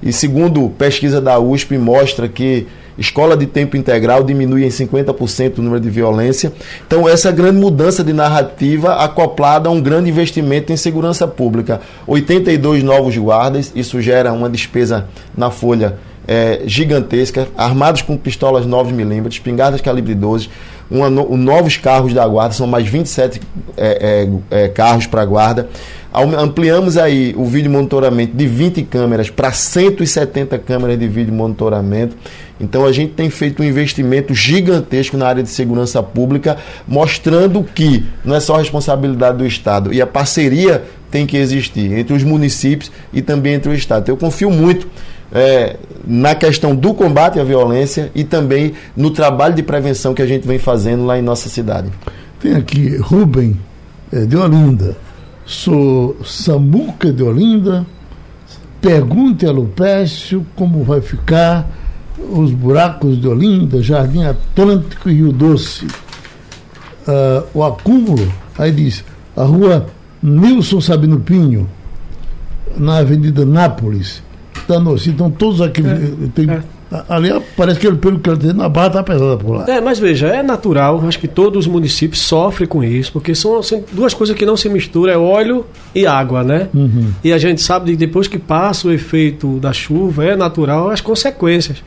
E segundo pesquisa da USP, mostra que escola de tempo integral diminui em 50% o número de violência. Então, essa grande mudança de narrativa acoplada a um grande investimento em segurança pública. 82 novos guardas, isso gera uma despesa na folha é, gigantesca, armados com pistolas 9mm, espingardas calibre 12, uma, um, novos carros da guarda, são mais 27 é, é, é, carros para a guarda. Ampliamos aí o vídeo monitoramento de 20 câmeras para 170 câmeras de vídeo monitoramento. Então a gente tem feito um investimento gigantesco na área de segurança pública, mostrando que não é só responsabilidade do Estado e a parceria tem que existir entre os municípios e também entre o Estado. Eu confio muito é, na questão do combate à violência e também no trabalho de prevenção que a gente vem fazendo lá em nossa cidade. Tem aqui Rubem é, de Olinda. Sou Samuca de Olinda. Pergunte a Lupécio como vai ficar os buracos de Olinda, Jardim Atlântico e Rio Doce. Uh, o acúmulo, aí diz, a rua Nilson Sabino Pinho, na Avenida Nápoles, Tanoci, então todos aqueles. É, tem, é. Ali parece que pelo que ele na barra está pesada por lá. É, mas veja, é natural, acho que todos os municípios sofrem com isso, porque são assim, duas coisas que não se misturam, é óleo e água, né? Uhum. E a gente sabe que depois que passa o efeito da chuva, é natural as consequências,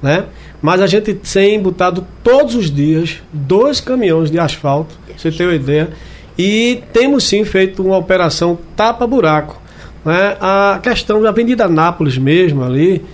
né? Mas a gente tem botado todos os dias dois caminhões de asfalto, você tem uma ideia, e temos sim feito uma operação tapa-buraco. Né? A questão da Avenida Nápoles mesmo ali,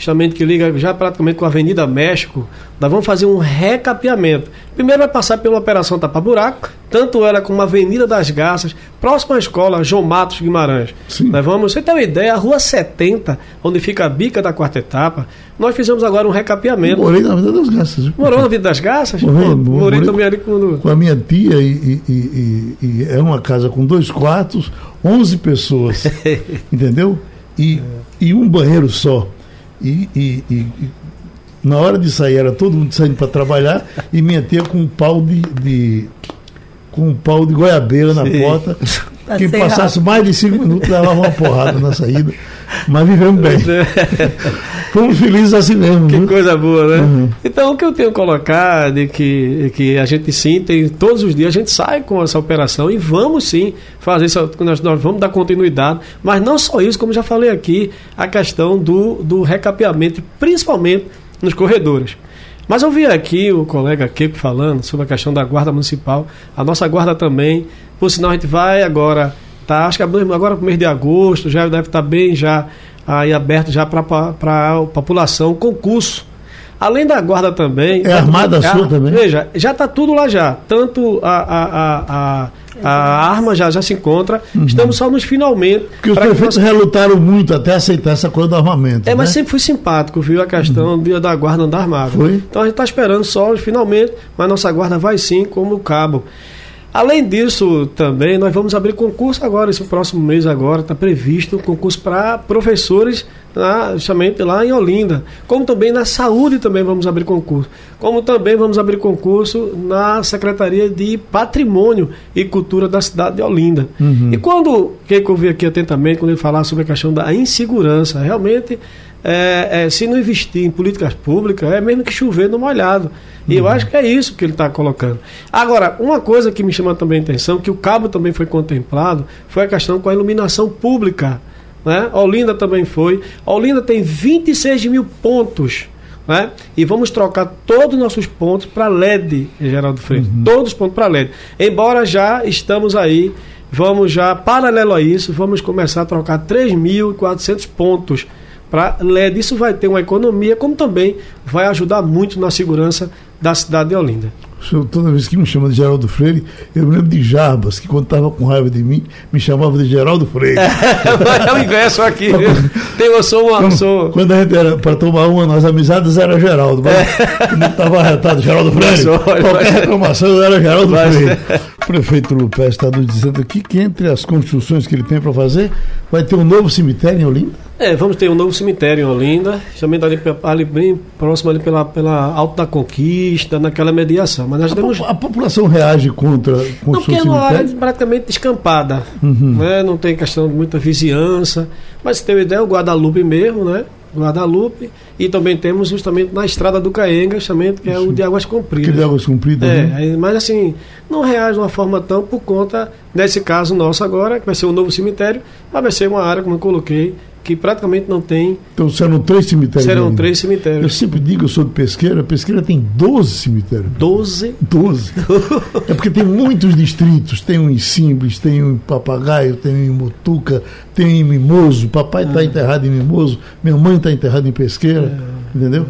justamente que liga já praticamente com a Avenida México, nós vamos fazer um recapeamento. Primeiro vai passar pela Operação Tapa Buraco, tanto ela como a Avenida das Garças, próxima à escola João Matos Guimarães. Sim. Nós vamos, você tem uma ideia, a Rua 70, onde fica a bica da quarta etapa, nós fizemos agora um recapeamento. Morei na Avenida das Garças. Morou na Avenida das Garças? Morei, morei, morei também ali com... com a minha tia e, e, e, e é uma casa com dois quartos, 11 pessoas, entendeu? E, é. e um banheiro só. E, e, e, na hora de sair era todo mundo saindo para trabalhar e minha tia com um pau de, de com um pau de goiabeira na Sim. porta. Tá Quem passasse rápido. mais de cinco minutos levava uma porrada na saída. Mas vivemos bem. Fomos felizes assim mesmo. Que viu? coisa boa, né? Uhum. Então, o que eu tenho colocado é que, que a gente sim, tem, todos os dias a gente sai com essa operação e vamos sim fazer isso, nós, nós vamos dar continuidade. Mas não só isso, como já falei aqui, a questão do, do recapeamento, principalmente nos corredores. Mas eu vi aqui o colega Keiko falando sobre a questão da guarda municipal. A nossa guarda também, por sinal, a gente vai agora, tá? Acho que agora para o mês de agosto, já deve estar tá bem já aí aberto já para a população, concurso. Além da guarda também. É armada a sua também? Veja, já está tudo lá já. Tanto a, a, a, a a arma já, já se encontra. Uhum. Estamos só nos finalmente. Porque os prefeitos nós... relutaram muito até aceitar essa coisa do armamento. É, né? mas sempre foi simpático, viu? A questão uhum. da guarda andar armada. Foi? Então a gente está esperando só finalmente, mas nossa guarda vai sim como cabo. Além disso, também nós vamos abrir concurso agora, esse próximo mês agora, está previsto concurso para professores lá, justamente lá em Olinda. Como também na saúde também vamos abrir concurso. Como também vamos abrir concurso na Secretaria de Patrimônio e Cultura da cidade de Olinda. Uhum. E quando, quem eu vi aqui atentamente, quando ele falar sobre a questão da insegurança, realmente é, é, se não investir em políticas públicas, é mesmo que chover no molhado. E uhum. eu acho que é isso que ele está colocando. Agora, uma coisa que me chama também a atenção, que o cabo também foi contemplado, foi a questão com a iluminação pública. Né? Olinda também foi. Olinda tem 26 mil pontos. Né? E vamos trocar todos os nossos pontos para LED, Geraldo Freire. Uhum. Todos os pontos para LED. Embora já estamos aí, vamos já, paralelo a isso, vamos começar a trocar 3.400 pontos para LED. Isso vai ter uma economia, como também vai ajudar muito na segurança da cidade de Olinda. O senhor, toda vez que me chama de Geraldo Freire, eu me lembro de Jarbas, que quando estava com raiva de mim, me chamava de Geraldo Freire. É, é o inverso aqui. Tem, eu sou uma. Quando, sou... quando a gente era para tomar uma, nas amizades era Geraldo. Mas é. quando estava arretado, Geraldo Freire. Sou, qualquer mas... reclamação era Geraldo mas... Freire. O prefeito Lupé está nos dizendo aqui que entre as construções que ele tem para fazer, vai ter um novo cemitério em Olinda. É, vamos ter um novo cemitério em Olinda, também ali, ali bem próximo ali pela, pela Alto da Conquista, naquela mediação. Mas nós a, a população reage contra com Não, porque é uma área praticamente descampada. Uhum. Né? Não tem questão de muita vizinhança. Mas se tem uma ideia, o Guadalupe mesmo, né? Guadalupe, e também temos justamente na estrada do Caenga, justamente, que é Sim. o de Águas Compridas. Que de Águas Compridas, é, né? Mas assim, não reage de uma forma tão por conta, nesse caso nosso agora, que vai ser um novo cemitério, mas vai ser uma área, como eu coloquei, que praticamente não tem. Então serão três cemitérios. Serão ainda. três cemitérios. Eu sempre digo, eu sou de pesqueira, a pesqueira tem 12 cemitérios. 12? 12. é porque tem muitos distritos, tem um em Simples, tem um em Papagaio, tem um em Mutuca, tem um em Mimoso, papai está é. enterrado em Mimoso, minha mãe está enterrada em pesqueira. É. Entendeu?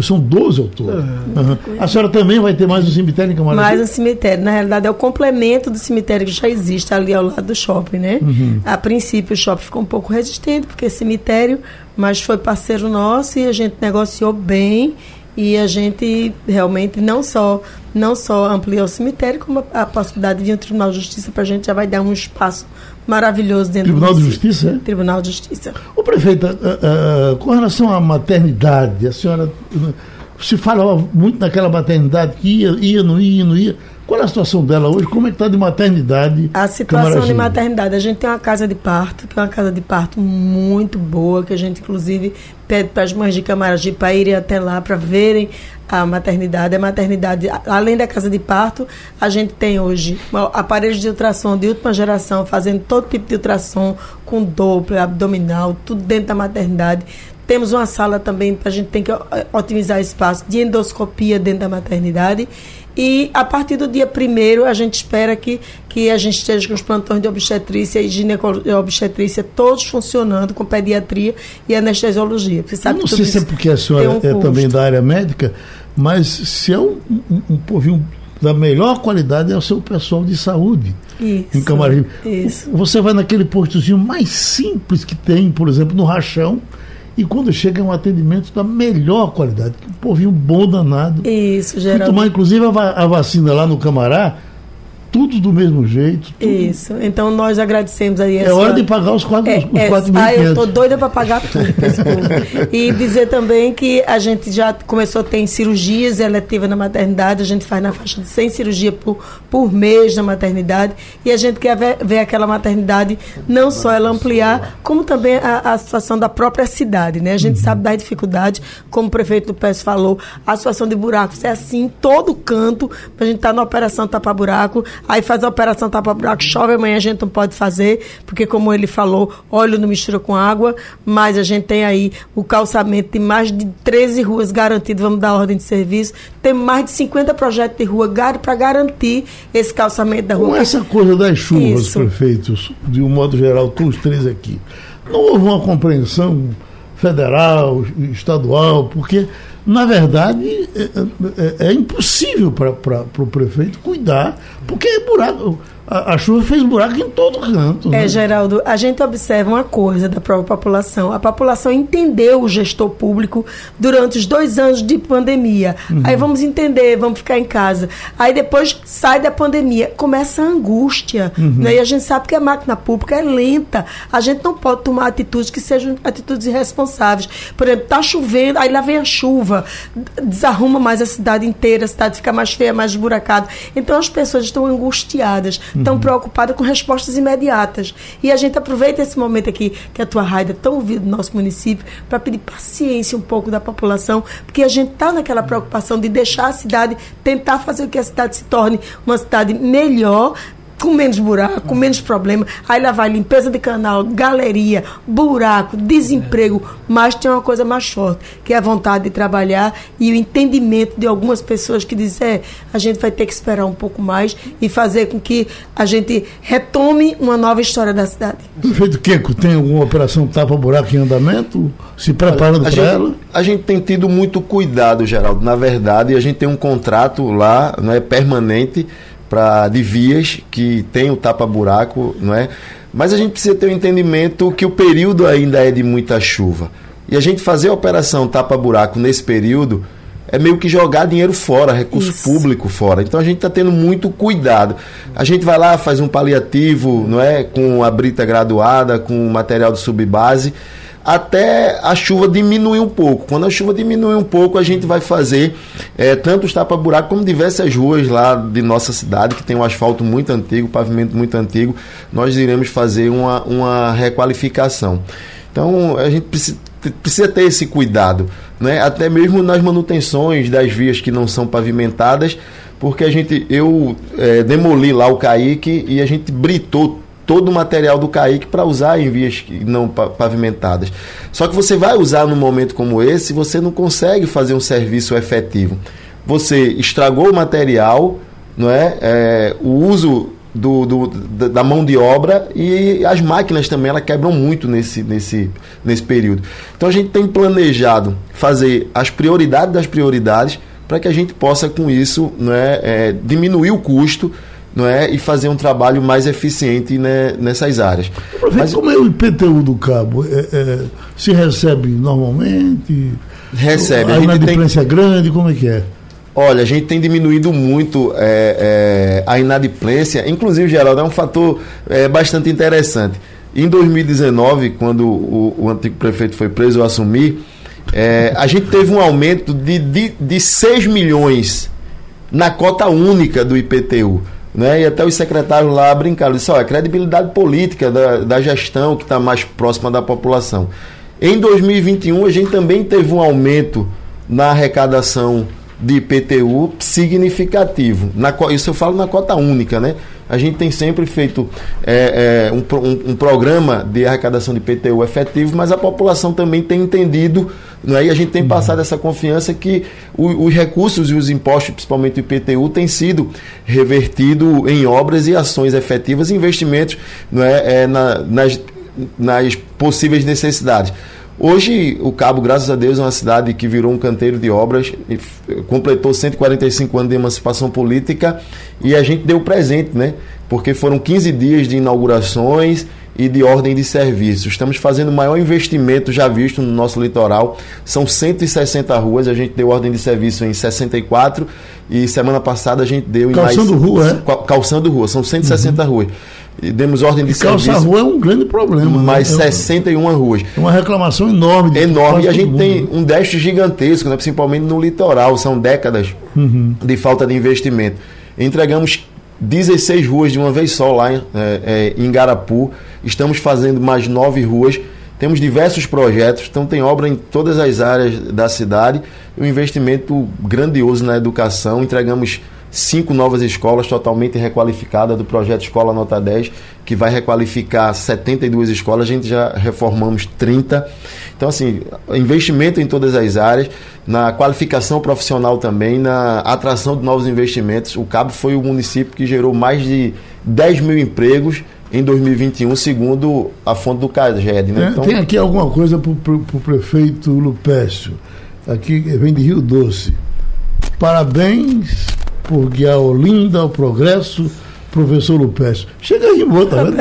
São 12 ao todo. Uhum. A senhora também vai ter mais um cemitério em Camaragibe? Mais um cemitério. Na realidade, é o complemento do cemitério que já existe ali ao lado do shopping, né? Uhum. A princípio, o shopping ficou um pouco resistente, porque é cemitério, mas foi parceiro nosso e a gente negociou bem e a gente realmente não só não só ampliou o cemitério, como a, a possibilidade de um Tribunal de Justiça para a gente já vai dar um espaço maravilhoso dentro Tribunal do de Justiça, é? Tribunal de Justiça. O prefeito, uh, uh, com relação à maternidade, a senhora se fala muito naquela maternidade que ia, ia, não ia, não ia. Qual é a situação dela hoje? Como é que está de maternidade? A situação de maternidade, a gente tem uma casa de parto, que é uma casa de parto muito boa, que a gente inclusive pede para as mães de Camaragibe para irem até lá para verem a maternidade. A maternidade, além da casa de parto, a gente tem hoje aparelhos de ultrassom de última geração, fazendo todo tipo de ultrassom, com Doppler, abdominal, tudo dentro da maternidade. Temos uma sala também, a gente tem que otimizar espaço de endoscopia dentro da maternidade e a partir do dia primeiro a gente espera que, que a gente esteja com os plantões de obstetrícia e ginecologia obstetrícia todos funcionando com pediatria e anestesiologia. Você sabe não sei se é porque a senhora um é também da área médica, mas se é um, um, um povinho da melhor qualidade é o seu pessoal de saúde isso, em Camaragibe. Isso. Você vai naquele postozinho mais simples que tem, por exemplo, no Rachão, e quando chega é um atendimento da melhor qualidade, um povinho bom danado. Isso, Geraldo. tomar inclusive a vacina lá no Camará, tudo do mesmo jeito. Tudo. Isso. Então nós agradecemos aí. Essa... É hora de pagar os quatro, é, os é, quatro Ah, eu tô doida para pagar tudo E dizer também que a gente já começou a ter cirurgias eletivas na maternidade, a gente faz na faixa de 100 cirurgias por, por mês na maternidade e a gente quer ver, ver aquela maternidade não só ela ampliar, como também a, a situação da própria cidade, né? A gente uhum. sabe da dificuldade, como o prefeito do PES falou, a situação de buracos é assim em todo canto, a gente tá na operação tapa buraco, Aí faz a operação tapa-buraco, chove amanhã a gente não pode fazer, porque como ele falou, óleo não mistura com água, mas a gente tem aí o calçamento de mais de 13 ruas garantido, vamos dar ordem de serviço. Tem mais de 50 projetos de rua para garantir esse calçamento da rua. Com essa coisa das chuvas, Isso. prefeitos, de um modo geral, todos os três aqui, não houve uma compreensão federal, estadual, porque na verdade, é, é, é impossível para o prefeito cuidar, porque é buraco a, a, chuva fez buraco em todo canto. Né? É, Geraldo, a gente observa uma coisa da própria população. A população entendeu o gestor público durante os dois anos de pandemia. Uhum. Aí vamos entender, vamos ficar em casa. Aí depois sai da pandemia, começa a angústia. Uhum. Né? E a gente sabe que a máquina pública é lenta. A gente não pode tomar atitudes que sejam atitudes irresponsáveis. Por exemplo, tá chovendo, aí lá vem a chuva, desarruma mais a cidade inteira, a cidade fica mais feia, mais esburacada. Então as pessoas estão angustiadas. Uhum estão uhum. preocupadas com respostas imediatas. E a gente aproveita esse momento aqui que a tua raida é tão ouvida no nosso município para pedir paciência um pouco da população, porque a gente está naquela preocupação de deixar a cidade, tentar fazer com que a cidade se torne uma cidade melhor, com menos buraco, com menos problema. Aí lá vai limpeza de canal, galeria, buraco, desemprego. Mas tem uma coisa mais forte, que é a vontade de trabalhar e o entendimento de algumas pessoas que dizem, é, a gente vai ter que esperar um pouco mais e fazer com que a gente retome uma nova história da cidade. Prefeito Queco, tem alguma operação tapa-buraco em andamento? Se preparando para ela? A gente tem tido muito cuidado, Geraldo. Na verdade, a gente tem um contrato lá, não é permanente, para de vias que tem o tapa-buraco, não é? Mas a gente precisa ter o um entendimento que o período ainda é de muita chuva. E a gente fazer a operação tapa-buraco nesse período é meio que jogar dinheiro fora, recurso Isso. público fora. Então a gente está tendo muito cuidado. A gente vai lá, faz um paliativo, não é? Com a brita graduada, com material de subbase até a chuva diminuir um pouco. Quando a chuva diminuir um pouco, a gente vai fazer é, tanto os tapa-buraco como diversas ruas lá de nossa cidade, que tem um asfalto muito antigo, pavimento muito antigo. Nós iremos fazer uma, uma requalificação. Então, a gente precisa, precisa ter esse cuidado, né? até mesmo nas manutenções das vias que não são pavimentadas, porque a gente, eu é, demoli lá o Caique e a gente britou todo o material do CAIC para usar em vias não pavimentadas. Só que você vai usar num momento como esse, você não consegue fazer um serviço efetivo. Você estragou o material, não é? é o uso do, do, da mão de obra e as máquinas também elas quebram muito nesse, nesse, nesse período. Então a gente tem planejado fazer as prioridades das prioridades para que a gente possa com isso não é, é, diminuir o custo não é, e fazer um trabalho mais eficiente né, nessas áreas. Mas como é o IPTU do cabo? É, é, se recebe normalmente? Recebe. A, a inadimplência tem... é grande? Como é que é? Olha, a gente tem diminuído muito é, é, a inadimplência, inclusive, Geraldo, é um fator é, bastante interessante. Em 2019, quando o, o, antigo prefeito foi preso a assumir, é, a gente teve um aumento de, de, de 6 milhões na cota única do IPTU. Né? E até os secretários lá brincaram, disseram, a credibilidade política da, da gestão que está mais próxima da população. Em 2021, a gente também teve um aumento na arrecadação de IPTU significativo. Na, isso eu falo na cota única, né? A gente tem sempre feito é, é, um, um, um, programa de arrecadação de IPTU efetivo, mas a população também tem entendido, né? e a gente tem passado essa confiança que o, os recursos e os impostos, principalmente o IPTU, têm sido revertido em obras e ações efetivas, investimentos né? É, na, nas, nas possíveis necessidades. Hoje, o Cabo, graças a Deus, é uma cidade que virou um canteiro de obras, completou 145 anos de emancipação política e a gente deu presente, né? Porque foram 15 dias de inaugurações e de ordem de serviço. Estamos fazendo o maior investimento já visto no nosso litoral. São 160 ruas, a gente deu ordem de serviço em 64 e semana passada a gente deu em calçando mais... rua, é? Calçando rua, são 160 uhum. ruas demos ordem de e serviço. Calça rua é um grande problema. Né? Mais né? 61 ruas. É uma reclamação enorme. Enorme. E a gente tem um déficit gigantesco, né? principalmente no litoral. São décadas uhum. de falta de investimento. Entregamos 16 ruas de uma vez só lá é, é, em Garapu. Estamos fazendo mais nove ruas. Temos diversos projetos, então tem obra em todas as áreas da cidade. Um investimento grandioso na educação. Entregamos cinco novas escolas totalmente requalificadas do projeto Escola Nota 10, que vai requalificar 72 escolas, a gente já reformamos 30. Então, assim, investimento em todas as áreas, na qualificação profissional também, na atração de novos investimentos. O Cabo foi o município que gerou mais de 10 mil empregos em 2021, segundo a fonte do CAGED. Né? Então, tem aqui alguma coisa para o prefeito Lupécio, aqui vem de Rio Doce. Parabéns por guiar Olinda ao progresso, professor Lupécio. Chega aí, boa, tá vendo?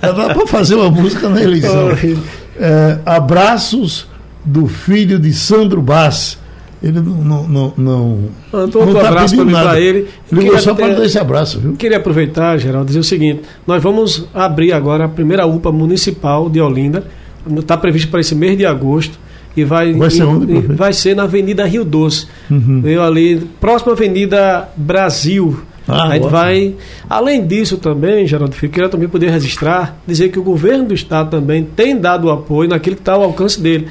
Dá para fazer uma música na eleição. É, abraços do filho de Sandro Bass. Ele não. Não, não, não, não tá abraço para ele. Ele ligou só para dar esse abraço, viu? Queria aproveitar, Geraldo, dizer o seguinte: nós vamos abrir agora a primeira UPA municipal de Olinda. Está previsto para esse mês de agosto e vai, vai, ser, onde, e vai ser na Avenida Rio Doce. Uhum. Eu ali, próxima Avenida Brasil. Ah, a gente vai. Além disso também, Geraldo Filho, queria também poder registrar, dizer que o governo do estado também tem dado apoio naquilo que está ao alcance dele.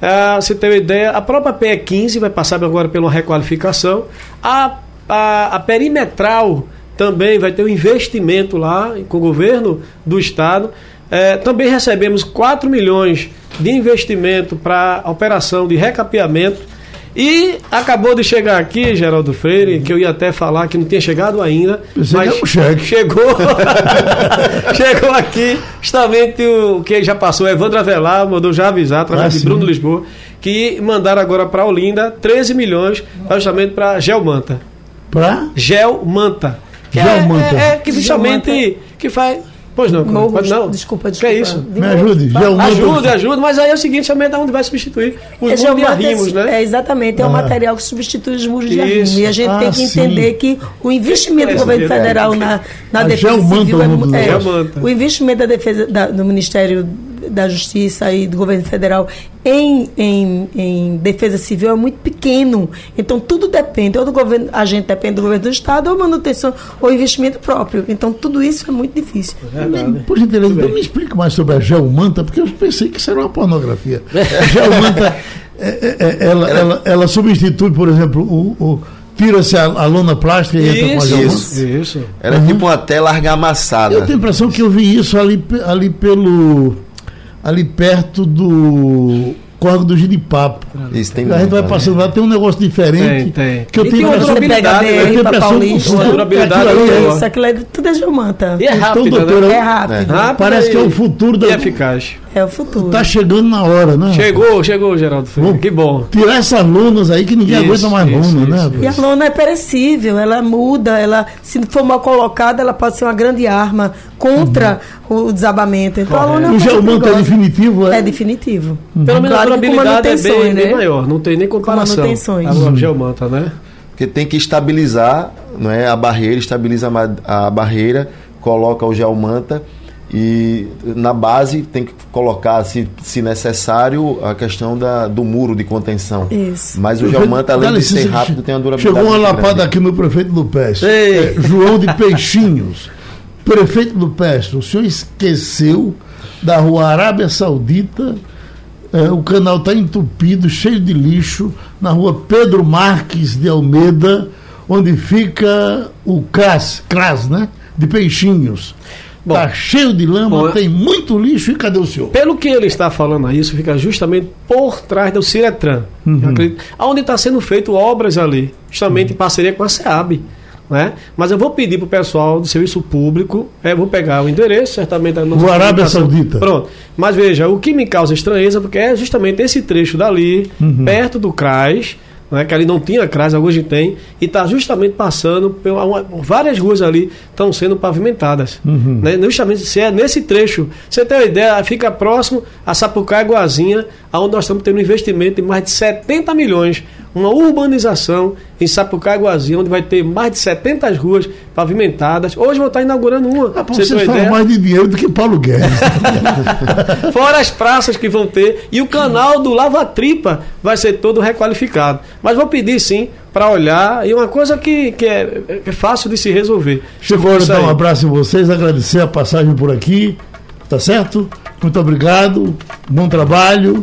Ah, você tem uma ideia, a própria PE 15 vai passar agora pela requalificação. A, a, a perimetral também vai ter um investimento lá com o governo do estado. É, também recebemos 4 milhões de investimento para operação de recapeamento. E acabou de chegar aqui, Geraldo Freire, que eu ia até falar que não tinha chegado ainda. Pensei mas que chegou. chegou aqui, justamente o que já passou, Evandro Avelar, mandou já avisar, através ah, de sim. Bruno Lisboa, que mandaram agora para Olinda 13 milhões justamente para Gelmanta. Para? Gelmanta. Que Gelmanta. É, é, é, que justamente que faz Pois não, Morro, não. Desculpa, desculpa. Que é isso? Me ajude. Ajude, ajude, mas aí é o seguinte, também é onde vai substituir os muros de arrimos, né? É, exatamente, é ah. um material que substitui os muros de arrimo. E a gente ah, tem que entender sim. que o investimento do governo federal na, na defesa civil é, é, o investimento da defesa da, do Ministério da Justiça e do governo federal em, em, em, defesa civil é muito pequeno. Então, tudo depende, ou do governo, a gente depende do governo do Estado, ou manutenção, ou investimento próprio. Então, tudo isso é muito difícil. É Por gentileza, então me explique mais sobre a geomanta, porque eu pensei que isso era uma pornografia. A geomanta, é, é, é, ela, ela, ela, substitui, por exemplo, o, o tira-se a, a lona plástica e entra com a Isso, geomanta? Isso. isso. Era Uhum. tipo uma tela argamassada. Eu tenho a impressão que eu vi isso ali, ali pelo. Ali perto do Córrego do Giripapo. Isso tem a gente vai ali. passando lá, tem um negócio diferente. Tem, tem. Que eu E tenho tem uma a impressão- né? eu tenho impressão que Paulista. Uma durabilidade aquilo é-. Isso, aquilo é tudo é geomanta. E é Então, rápido, doutora, né? É rápido. Rápido Parece que é o futuro da. E eficaz. É o futuro. Tá chegando na hora, né? Chegou, chegou, Geraldo Freire. Bom. Que bom. Tirar essas lunas aí que ninguém Isso, aguenta mais isso, luna, isso, né? E a lona é perecível, ela muda, ela, se for mal colocada, ela pode ser uma grande arma contra o desabamento. Então a lona é O uma coisa geomanta é definitivo, é? É definitivo. Pelo menos Claro a com durabilidade é bem, né? bem maior. Não tem nem comparação. manutenções. A geomanta, né? Porque tem que estabilizar não é, a barreira, estabiliza a, barreira, coloca o geomanta e na base tem que colocar, se, se necessário, a questão da, do muro de contenção. Isso. Mas o geomanta, além de ser rápido, tem uma durabilidade. Chegou uma lapada grande. aqui no prefeito do Peste. Ei. É, João de Peixinhos. Prefeito do Peste, o senhor esqueceu da rua Arábia Saudita. é, o canal está entupido, cheio de lixo, na rua Pedro Marques de Almeida, onde fica o CRAS, CRAS né? De Peixinhos. Bom. Está cheio de lama, Bom, tem muito lixo. E cadê o senhor? Pelo que ele está falando aí, isso fica justamente por trás do Ciretran. Uhum. Acredito- Onde está sendo feito obras ali, justamente em parceria com a SEAB. Né? Mas eu vou pedir para o pessoal do serviço público, é, vou pegar o endereço, certamente O Arábia Saudita. Pronto. Mas veja, o que me causa estranheza, porque é justamente esse trecho dali, Uhum. perto do CRAS, né, que ali não tinha CRAS, hoje tem, e está justamente passando por uma- várias ruas ali estão sendo pavimentadas. Uhum. Né, justamente se é nesse trecho. Você tem uma ideia, fica próximo a Sapucaí e Guazinha, onde nós estamos tendo um investimento de mais de 70 milhões, uma urbanização em Sapucaí Guazinha, onde vai ter mais de 70 ruas pavimentadas. Hoje vou estar inaugurando uma. Ah, você ideia. mais de dinheiro do que Paulo Guedes. Fora as praças que vão ter. E o canal do Lava Tripa vai ser todo requalificado. Mas vou pedir sim para olhar. E uma coisa que, que é, é fácil de se resolver. Chegou a dar um abraço em vocês, agradecer a passagem por aqui, tá certo? Muito obrigado, bom trabalho.